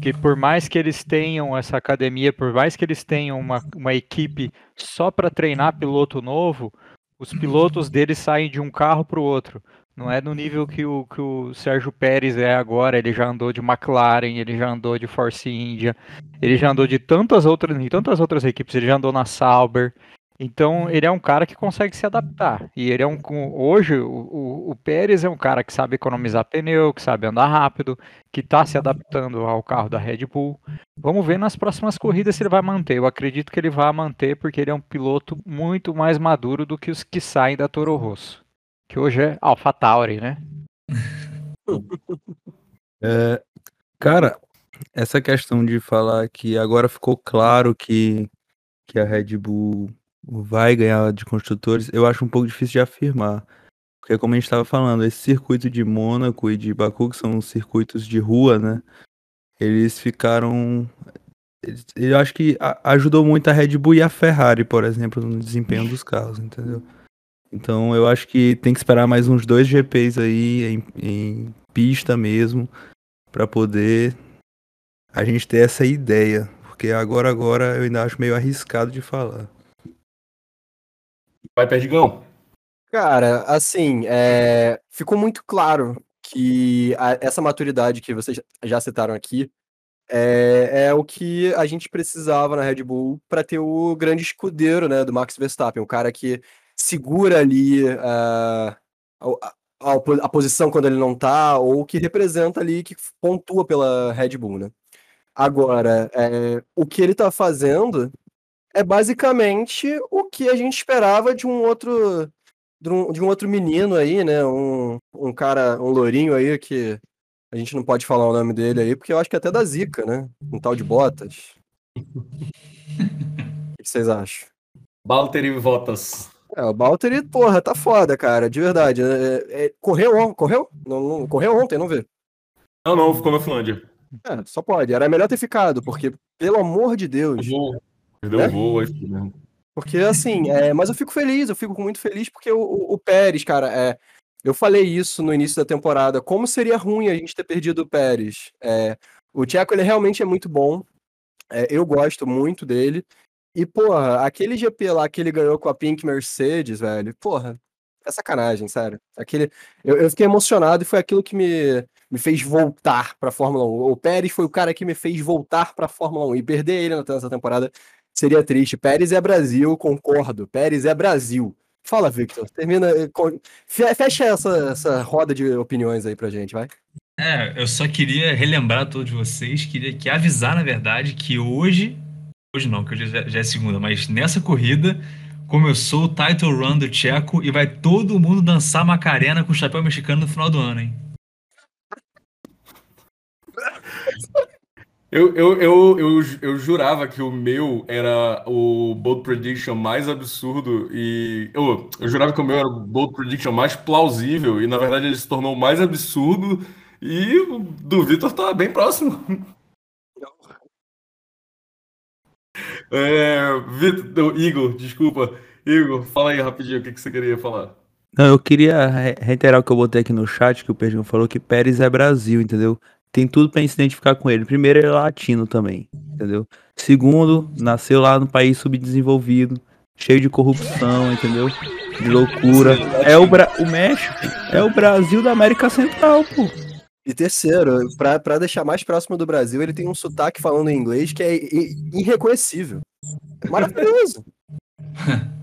que por mais que eles tenham essa academia, por mais que eles tenham uma, uma equipe só para treinar piloto novo, os pilotos deles saem de um carro para o outro. Não é no nível que o, que o Sérgio Pérez é agora. Ele já andou de McLaren, ele já andou de Force India, ele já andou de tantas outras, em tantas outras equipes. Ele já andou na Sauber. Então ele é um cara que consegue se adaptar. E ele é um. Hoje, o, o, o Pérez é um cara que sabe economizar pneu, que sabe andar rápido, que está se adaptando ao carro da Red Bull. Vamos ver nas próximas corridas se ele vai manter. Eu acredito que ele vai manter, porque ele é um piloto muito mais maduro do que os que saem da Toro Rosso. Que hoje é AlphaTauri, né? É, cara, essa questão de falar que agora ficou claro que, que a Red Bull vai ganhar de construtores, eu acho um pouco difícil de afirmar. Porque, como a gente estava falando, esse circuito de Mônaco e de Baku, que são circuitos de rua, né? Eles ficaram. Eu acho que ajudou muito a Red Bull e a Ferrari, por exemplo, no desempenho dos carros, entendeu? Então eu acho que tem que esperar mais uns dois GPs aí em, em pista mesmo, para poder a gente ter essa ideia. Porque agora, agora eu ainda acho meio arriscado de falar. Vai, Perdigão. Cara, assim, é, ficou muito claro que a, essa maturidade que vocês já citaram aqui é, é, o que a gente precisava na Red Bull para ter o grande escudeiro né, do Max Verstappen, o cara que segura ali uh, a, a, a, posição quando ele não tá, ou que representa ali, que pontua pela Red Bull, né? Agora, é, o que ele tá fazendo é basicamente o que a gente esperava de um outro de um, de um outro menino aí, né? Um, um cara, um lourinho aí que a gente não pode falar o nome dele aí, porque eu acho que é até da Zica, né? Um tal de Botas. o que vocês acham? Valtteri Votas. É, o Valtteri, porra, tá foda, cara, de verdade. É, é, correu, correu? Não, não, correu ontem, não vê? Não, não, ficou na Finlândia. É, só pode. Era melhor ter ficado, porque, pelo amor de Deus. Perdeu né? que mesmo. Porque assim, é, mas eu fico feliz, eu fico muito feliz porque o, o, o Pérez, cara, é, eu falei isso no início da temporada, como seria ruim a gente ter perdido o Pérez. É, o Tcheco, ele realmente é muito bom, é, eu gosto muito dele, e, porra, aquele GP lá que ele ganhou com a Pink Mercedes, velho, porra, é sacanagem, sério. Aquele, eu, eu fiquei emocionado e foi aquilo que me, me fez voltar pra Fórmula 1. O Pérez foi o cara que me fez voltar pra Fórmula 1 e perder ele nessa temporada seria triste. Pérez é Brasil, concordo. Pérez é Brasil. Fala, Victor. Termina. Eh, fecha essa, essa roda de opiniões aí pra gente, vai. É, eu só queria relembrar a todos vocês, queria que avisar, na verdade, que hoje. Hoje não, que hoje já, já é segunda, mas nessa corrida começou o title run do Tcheco e vai todo mundo dançar Macarena com o chapéu mexicano no final do ano, hein? Eu, eu, eu, eu, eu jurava que o meu era o Bold Prediction mais absurdo e. Eu, eu jurava que o meu era o Bold Prediction mais plausível e na verdade ele se tornou mais absurdo e o do Vitor tá bem próximo. É, Vitor, Igor, desculpa. Igor, fala aí rapidinho o que, que você queria falar. Não, eu queria reiterar o que eu botei aqui no chat, que o Perdigão falou que Pérez é Brasil, entendeu? Tem tudo para se identificar com ele. Primeiro, ele é latino também, entendeu? Segundo, nasceu lá no país subdesenvolvido, cheio de corrupção, entendeu? De loucura. É o, Bra... o México. É o Brasil da América Central, pô. E terceiro, pra, pra deixar mais próximo do Brasil, ele tem um sotaque falando em inglês que é irreconhecível. Maravilhoso.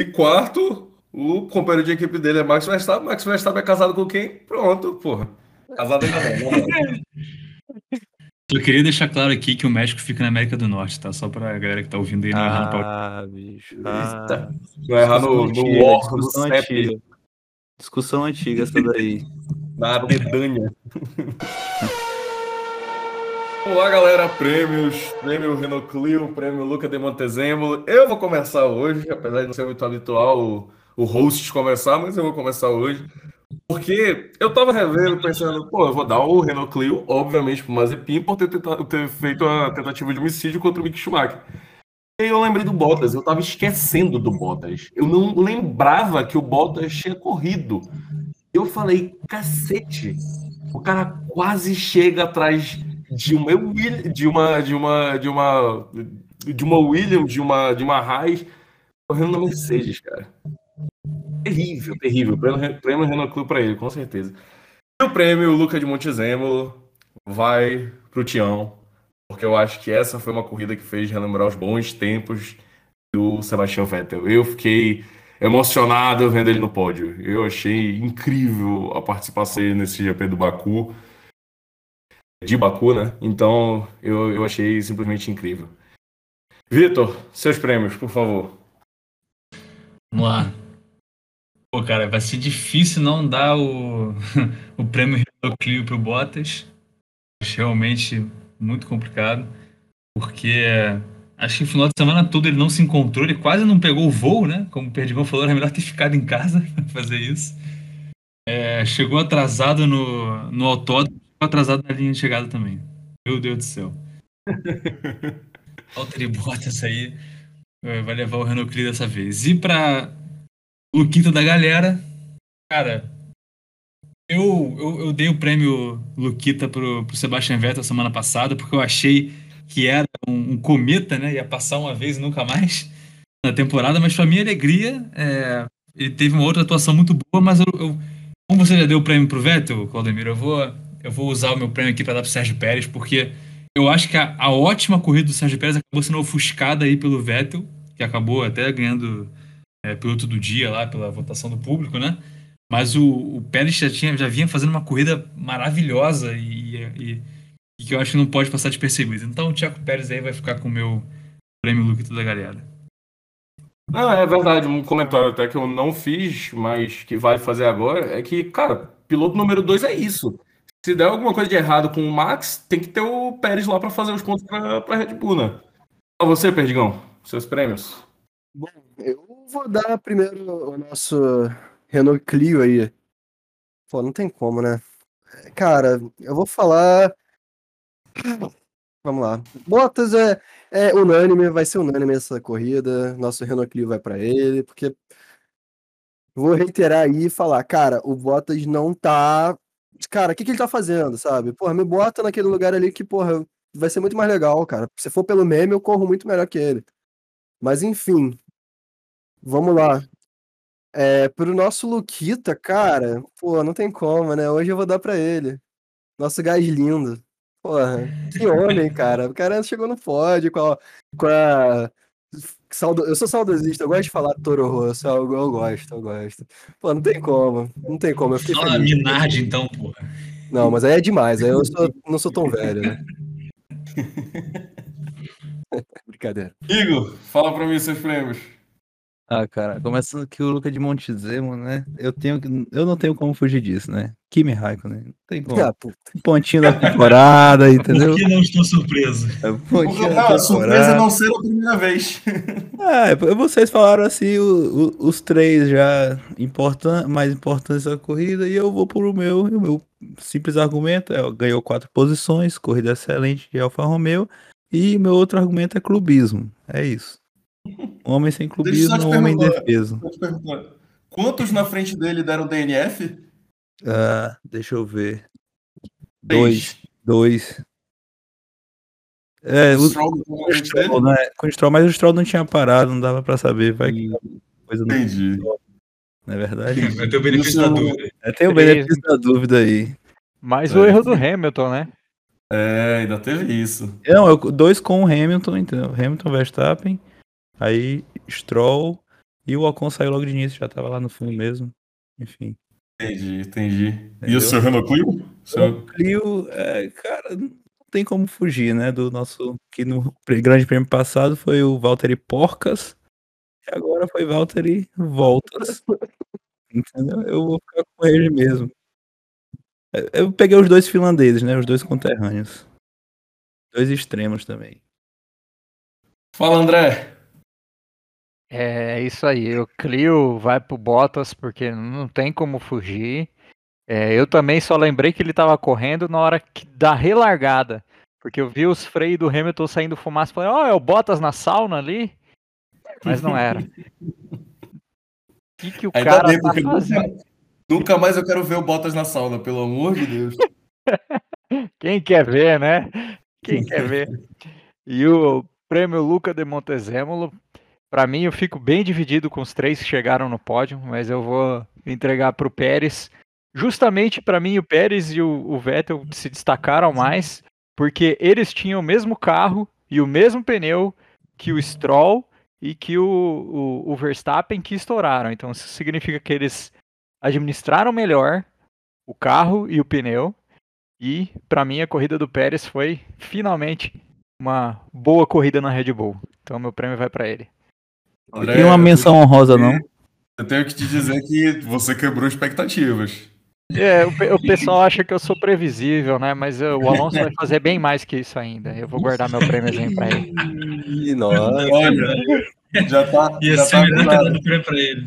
E quarto, o companheiro de equipe dele é Max Verstappen. Max Verstappen é casado com quem? Pronto, porra. Ainda não. não. Eu queria deixar claro aqui que o México fica na América do Norte, tá? Só pra galera que tá ouvindo aí não errar no palco. Ah, bicho. Eita. Ah, Não errar no, no War, no discussão CEP, antiga. Discussão antiga essa daí. na Dedanha. Vamos lá, galera. Prêmios. Prêmio Renault Clio, prêmio Luca de Montezemolo. Eu vou começar hoje, apesar de não ser muito habitual o, o host começar, mas eu vou começar hoje. Porque eu tava revendo, pensando, pô, eu vou dar o Renault Clio, obviamente, pro Mazepin, por ter, tentado- ter feito a tentativa de homicídio contra o Mick Schumacher. E aí eu lembrei do Bottas, eu tava esquecendo do Bottas. Eu não lembrava que o Bottas tinha corrido. Eu falei, cacete, o cara quase chega atrás de uma de uma de uma de uma de uma Williams, de uma de uma Haas correndo na Mercedes, cara. Terrível, terrível. Prêmio, prêmio Renault Clube para ele, com certeza. E o prêmio Luca de Montezemolo vai pro Tião, porque eu acho que essa foi uma corrida que fez relembrar os bons tempos do Sebastian Vettel. Eu fiquei emocionado vendo ele no pódio. Eu achei incrível a participação dele nesse GP do Baku. De Baku, né? Então eu, eu achei simplesmente incrível. Vitor, seus prêmios, por favor. Vamos lá. Pô, cara, vai ser difícil não dar o, o prêmio Clio pro Bottas. Acho realmente muito complicado. Porque acho que no final de semana todo ele não se encontrou, ele quase não pegou o voo, né? Como o Perdigão falou, era melhor ter ficado em casa pra fazer isso. É, chegou atrasado no, no autódromo, chegou atrasado na linha de chegada também. Meu Deus do céu. Valtteri Bottas aí é, vai levar o Renault Clio dessa vez. E pra Luquita da galera, cara, eu, eu, eu dei o prêmio Luquita pro, pro Sebastian Vettel semana passada, porque eu achei que era um, um cometa, né? Ia passar uma vez e nunca mais na temporada, mas pra minha alegria, é, ele teve uma outra atuação muito boa, mas eu, eu- como você já deu o prêmio pro Vettel, Claudemiro, eu vou, eu vou usar o meu prêmio aqui pra dar pro Sérgio Pérez, porque eu acho que a, a ótima corrida do Sérgio Pérez acabou sendo ofuscada aí pelo Vettel, que acabou até ganhando é, piloto do dia lá pela votação do público, né? Mas o, o Pérez já, tinha, já vinha fazendo uma corrida maravilhosa e, e- e que eu acho que não pode passar despercebido. Então o Tiago Pérez aí vai ficar com o meu prêmio Luquito da galera. Não, é verdade, um comentário até que eu não fiz, mas que vai fazer agora, é que, cara, piloto número 2 é isso. Se der alguma coisa de errado com o Max, tem que ter o Pérez lá pra fazer os pontos pra, pra Red Bull, né? Pra você, Perdigão, seus prêmios. Bom, eu vou dar primeiro o nosso Renault Clio aí. Pô, não tem como, né? Cara, eu vou falar. Vamos lá. Bottas é, é unânime, vai ser unânime essa corrida. Nosso Renault Clio vai pra ele, porque. Vou reiterar aí e falar, cara, o Bottas não tá. Cara, o que, que ele tá fazendo, sabe? Porra, me bota naquele lugar ali que, porra, vai ser muito mais legal, cara. Se for pelo meme, eu corro muito melhor que ele. Mas enfim, Vamos lá. É, pro nosso Luquita, cara, pô, não tem como, né? Hoje eu vou dar pra ele. Nosso gás lindo. Porra, que homem, cara. O cara chegou no pódio com a. Com a saudo... Eu sou saudosista, eu gosto de falar Toro Rosso, eu, eu gosto, eu gosto. Pô, não tem como, não tem como. Eu fiquei Fala feliz. Minardi então, porra. Não, mas aí é demais, aí eu sou- não sou tão velho, né? Brincadeira. Igor, fala pra mim seus prêmios. Ah, cara, começando que o Luca de Montezemo, né? Eu tenho que- eu não tenho como fugir disso, né? Kimi Raikkonen, não tem como. Ah, puta. Pontinho da temporada, entendeu? Por que não estou surpreso? Pontinho da Não, surpresa é não ser a primeira vez. Ah, vocês falaram assim, o- o- os três já importan mais importantes da corrida, e eu vou pro meu, e o meu simples argumento é, ganhou quatro posições, corrida excelente de Alfa Romeo, e meu outro argumento é clubismo, é isso. Um homem sem Deixa eu clubismo só te homem indefeso. Quantos na frente dele deram DNF? Ah, deixa eu ver. Dois. Dois. É, o, Stroll o né? Com o Stroll, mas o Stroll não tinha parado, não dava pra saber. Vai que, coisa no Entendi. não é verdade? Vai ter o benefício da dúvida. É, tem o benefício da dúvida aí. Mas É. o erro do Hamilton, né? É, ainda teve isso. Não, eu, dois com o Hamilton, entendeu? Hamilton, Verstappen, aí Stroll e o Ocon saiu logo de início, já tava lá no fundo mesmo. Enfim. Entendi, entendi. E Entendeu? o seu Renault Clio? Seu- Clio, é, cara, não tem como fugir, né? Do nosso. Que no grande prêmio passado foi o Valtteri Porcas, e agora foi Valtteri Voltas. Entendeu? Eu vou ficar com ele mesmo. É, Eu peguei os dois finlandeses, né? Os dois conterrâneos. Dois extremos também. Fala, André. É isso aí. O Clio vai pro Bottas porque não tem como fugir. É, eu também só lembrei que ele tava correndo na hora que, da relargada. Porque eu vi os freios do Hamilton saindo fumaça e falei, ó, é o Bottas na sauna ali? Mas não era. O que, que o Ainda cara bem, tá fazendo? nunca, nunca mais eu quero ver o Bottas na sauna, pelo amor de Deus. Quem quer ver, né? Quem quer ver? E o prêmio Luca de Montezemolo, para mim eu fico bem dividido com os três que chegaram no pódio, mas eu vou entregar para o Pérez. Justamente para mim o Pérez e o, o Vettel se destacaram mais, porque eles tinham o mesmo carro e o mesmo pneu que o Stroll e que o, o, o Verstappen que estouraram. Então isso significa que eles administraram melhor o carro e o pneu. E para mim a corrida do Pérez foi finalmente uma boa corrida na Red Bull. Então meu prêmio vai para ele. André, Tem uma menção honrosa, não? Eu tenho que te dizer que você quebrou expectativas. É, o, o pessoal acha que eu sou previsível, né? Mas eu- o Alonso vai fazer bem mais que isso ainda. Eu vou guardar meu prêmiozinho para ele. Ih, nossa. Olha, já tá, Ia já tá ter avisado. prêmio pra ele.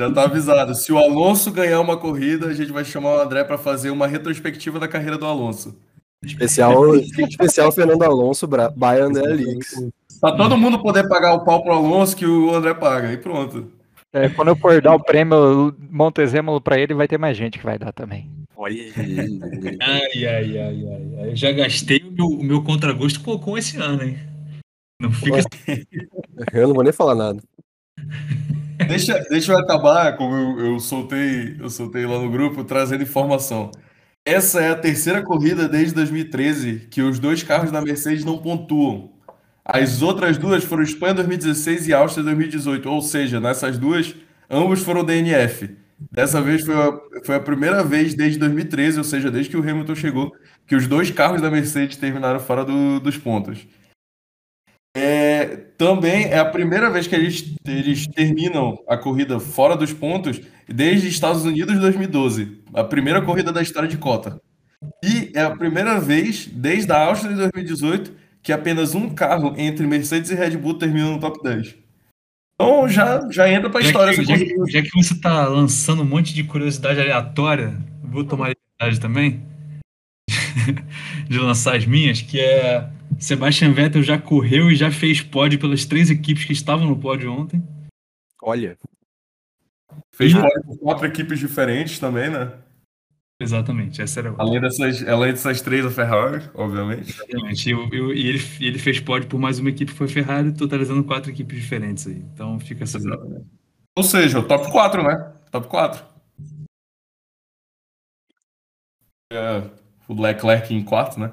Já tá avisado. Se o Alonso ganhar uma corrida, a gente vai chamar o André para fazer uma retrospectiva da carreira do Alonso. Especial, especial Fernando Alonso, by André Lix. Pra todo mundo poder pagar o pau pro Alonso que o André paga. E pronto. É, quando eu for dar o prêmio Montezemolo para ele, vai ter mais gente que vai dar também. Olha. Ai, ai, ai, ai, ai. Eu já gastei o meu, o meu contragosto com, com esse ano, hein? Não fica Eu não vou nem falar nada. Deixa, deixa eu acabar, como eu, eu soltei, eu soltei lá no grupo, trazendo informação. Essa é a terceira corrida desde 2013 que os dois carros da Mercedes não pontuam. As outras duas foram Espanha 2016 e Áustria 2018, ou seja, nessas duas, ambos foram DNF. Dessa vez foi a, foi a primeira vez desde 2013, ou seja, desde que o Hamilton chegou, que os dois carros da Mercedes terminaram fora do- dos pontos. É, também é a primeira vez que eles, eles terminam a corrida fora dos pontos desde Estados Unidos 2012, a primeira corrida da história de cota. E é a primeira vez desde a Áustria de 2018 que apenas um carro entre Mercedes e Red Bull termina no top 10. Então já, já entra pra Já história que, já, que, já que você tá lançando um monte de curiosidade aleatória, vou tomar a liberdade também de lançar as minhas, que é Sebastian Vettel já correu e já fez pódio pelas três equipes que estavam no pódio ontem. Olha. Fez pódio por quatro equipes diferentes também, né? Exatamente, essa era a Além dessas, além dessas três, a Ferrari, obviamente. Exatamente. Eu- eu- e ele, e ele fez pódio por mais uma equipe que foi Ferrari, totalizando quatro equipes diferentes aí. Então fica essa. Exatamente. Ou seja, o top 4, né? Top 4. É, o Leclerc em quarto, né?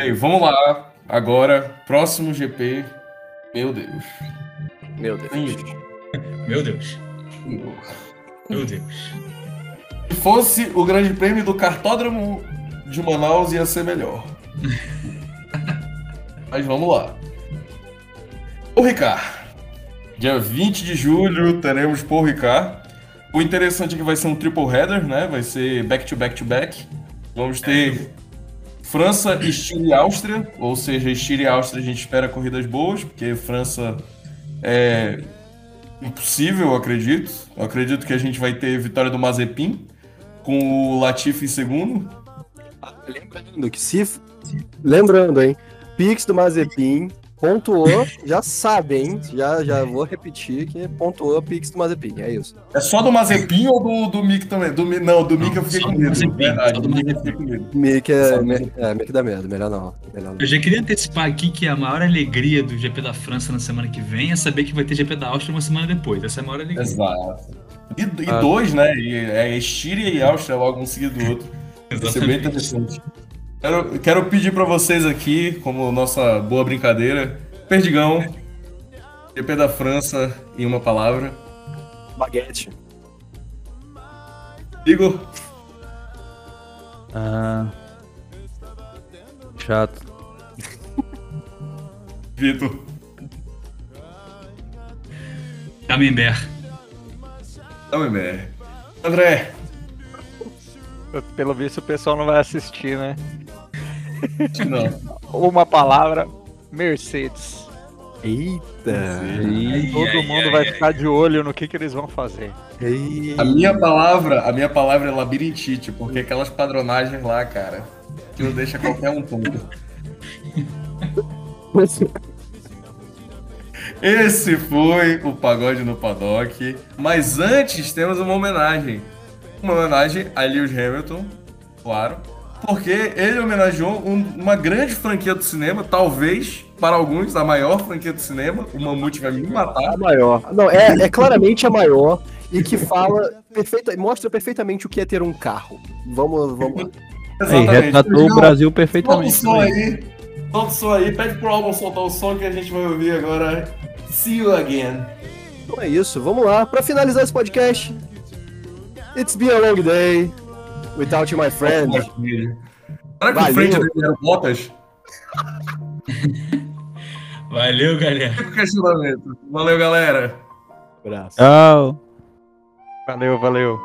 Bem, vamos lá. Agora, próximo GP. Meu Deus. Meu Deus. Meu Deus. Meu Deus. Se fosse o grande prêmio do cartódromo de Manaus, ia ser melhor. Mas vamos lá. O Ricard. Dia 20 de julho teremos Paul Ricard. O interessante é que vai ser um triple header, né? Vai ser back to back to back. Vamos ter França, Estíria e Áustria. Ou seja, Estíria e Áustria a gente espera corridas boas, porque França é impossível, eu acredito. Eu acredito que a gente vai ter vitória do Mazepin com o Latifi em segundo. Lembrando que se. Lembrando, hein? Pix do Mazepin. Pontuou, já sabe, hein? Já, já vou repetir que pontuou Pix do Mazepin, é isso. É só do Mazepin ou do, do Mick também? Do, não, do Mick eu fiquei só com do medo. Mazepin, verdade, do Mick eu Mazepin. fiquei com medo. Mick é, me- é, Mick dá medo, melhor não. Melhor não. Eu já queria antecipar aqui que a maior alegria do GP da França na semana que vem é saber que vai ter GP da Áustria uma semana depois. Essa é a maior alegria. Exato. E, e Ah. dois, né? E, é Estíria e Áustria logo um seguido do outro. Vai ser bem Exatamente. interessante. Quero, quero pedir pra vocês aqui, como nossa boa brincadeira, Perdigão, GP da França em uma palavra. Baguete. Igor, Ah, chato. Vitor, Camembert. Camembert. André, Pelo visto o pessoal não vai assistir, né? não. Uma palavra, Mercedes. Eita. Todo ai, mundo ai, vai ai. ficar de olho no que, que eles vão fazer. A minha palavra, a minha palavra é labirintite, porque aquelas padronagens lá, cara, que não deixa qualquer um tonto. Esse foi o Pagode no Paddock. Mas antes temos uma homenagem. Uma homenagem a Lewis Hamilton, claro. Porque ele homenageou um- uma grande franquia do cinema, talvez, para alguns, a maior franquia do cinema. O Mamute vai me matar. A maior. Não, é, é claramente a maior e que fala perfeita, mostra perfeitamente o que é ter um carro. Vamos, vamos lá. Aí, retratou o Brasil Solta o perfeitamente. som aí. Solta o som aí. Pede pro álbum soltar o som que a gente vai ouvir agora. See you again. Então é isso, vamos lá. Pra finalizar esse podcast, It's been a long day without you, my friend. Será que Valeu. o frente dele era o Bottas? Valeu, galera. Fica o questionamento. Valeu, galera. Abraço. Tchau. Valeu, valeu.